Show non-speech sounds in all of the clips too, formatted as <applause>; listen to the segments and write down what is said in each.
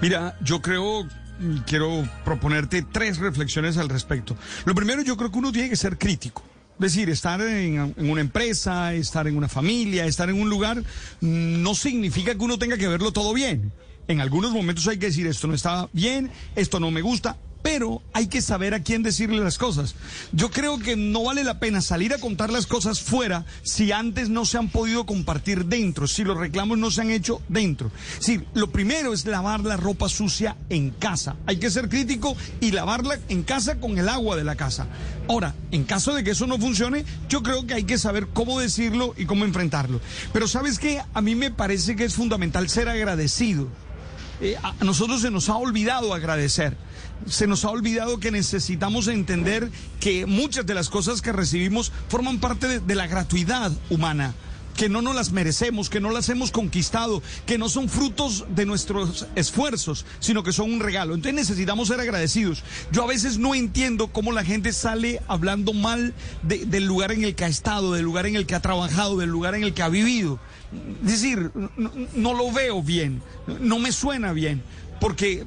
Mira, yo creo, y quiero proponerte tres reflexiones al respecto. Lo primero, yo creo que uno tiene que ser crítico. Es decir, estar en, en una empresa, estar en una familia, estar en un lugar, mm, no significa que uno tenga que verlo todo bien. En algunos momentos hay que decir esto no está bien, esto no me gusta, pero hay que saber a quién decirle las cosas. Yo creo que no vale la pena salir a contar las cosas fuera si antes no se han podido compartir dentro, si los reclamos no se han hecho dentro. Sí, lo primero es lavar la ropa sucia en casa. Hay que ser crítico y lavarla en casa con el agua de la casa. Ahora, en caso de que eso no funcione, yo creo que hay que saber cómo decirlo y cómo enfrentarlo. Pero sabes qué, a mí me parece que es fundamental ser agradecido. Eh, a nosotros se nos ha olvidado agradecer. Se nos ha olvidado que necesitamos entender que muchas de las cosas que recibimos forman parte de, la gratuidad humana que no nos las merecemos, que no las hemos conquistado, que no son frutos de nuestros esfuerzos, sino que son un regalo. Entonces necesitamos ser agradecidos. Yo a veces no entiendo cómo la gente sale hablando mal de- del lugar en el que ha estado, del lugar en el que ha trabajado, del lugar en el que ha vivido. Es decir, no lo veo bien, no me suena bien, porque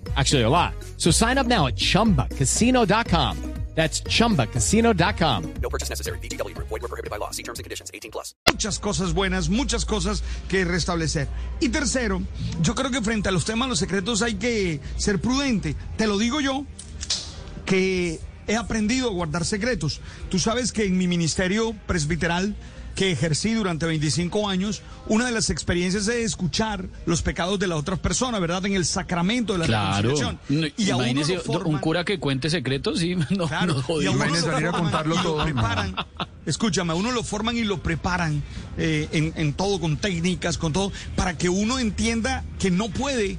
Actually, a lot. So sign up now at chumbacasino.com. That's chumbacasino.com. No purchase necessary. VGW Group. Void were prohibited by law. See terms and conditions. 18 plus. muchas cosas buenas, muchas cosas que restablecer. Y tercero, yo creo que frente a los temas, los secretos hay que ser prudente. Te lo digo yo, que he aprendido a guardar secretos. Tú sabes que en mi ministerio presbiteral que ejercí durante 25 años, una de las experiencias es escuchar los pecados de la otra persona, ¿verdad? En el sacramento de la Claro. reconciliación. No, Y a uno un forman- cura que cuente secretos, sí. <laughs> No, Claro, nos y a uno lo salir a forman contarlo y lo todo, preparan. Escúchame, a uno lo forman y lo preparan eh, en, en todo, con técnicas, con todo, para que uno entienda que no puede,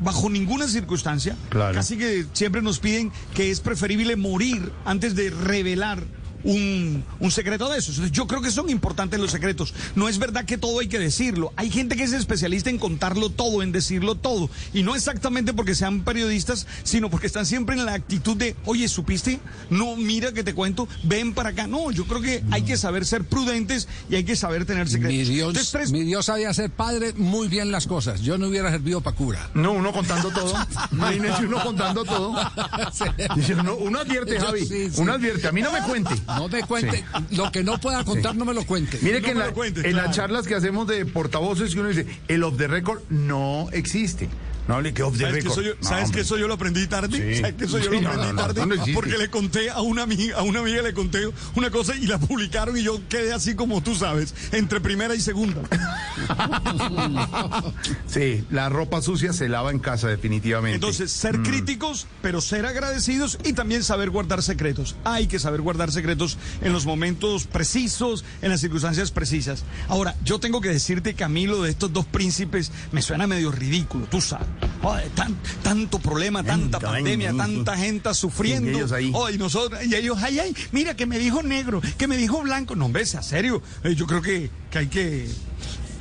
bajo ninguna circunstancia, Claro. casi que siempre nos piden que es preferible morir antes de revelar. Un, un secreto de esos. Entonces, yo creo que son importantes los secretos. No es verdad que todo hay que decirlo. Hay gente que es especialista en contarlo todo, en decirlo todo. Y no exactamente porque sean periodistas, sino porque están siempre en la actitud de, oye, ¿supiste? No, mira que te cuento, ven para acá. No, yo creo que hay que saber ser prudentes y hay que saber tener secretos. Mi Dios, Entonces, tres- mi Dios sabía ser padre muy bien las cosas. Yo no hubiera servido para cura. No, uno contando todo. <laughs> Imagínese uno contando todo. <laughs> Uno, uno advierte, Javi. sí, sí. Uno advierte. A mí no me cuente. No me cuente. Lo que no pueda contar, no me lo cuente. Mire No que en, me la- cuente, en claro. las charlas que hacemos de portavoces, que uno dice, el off the record no existe. No hable que off the ¿Sabes, que record. eso yo, No, ¿sabes que eso yo lo aprendí tarde? Sí. ¿Sabes que eso yo Sí, lo aprendí no, no, tarde? porque le conté a una amiga, a una amiga le conté una cosa y la publicaron y yo quedé así como tú sabes, entre primera y segunda. <laughs> Sí, la ropa sucia se lava en casa, definitivamente. Entonces, ser críticos, pero ser agradecidos y también saber guardar secretos. Hay que saber guardar secretos en los momentos precisos, en las circunstancias precisas. Ahora, yo tengo que decirte, Camilo, de estos dos príncipes, me suena medio ridículo, tú sabes. Ay, tan- tanto problema, tanta pandemia, tanta gente sufriendo. Y ellos ahí. Oh, y nosotros, y ellos, ay, ay, mira que me dijo negro, que me dijo blanco. No, hombre, sea serio. Eh, yo creo que, que hay que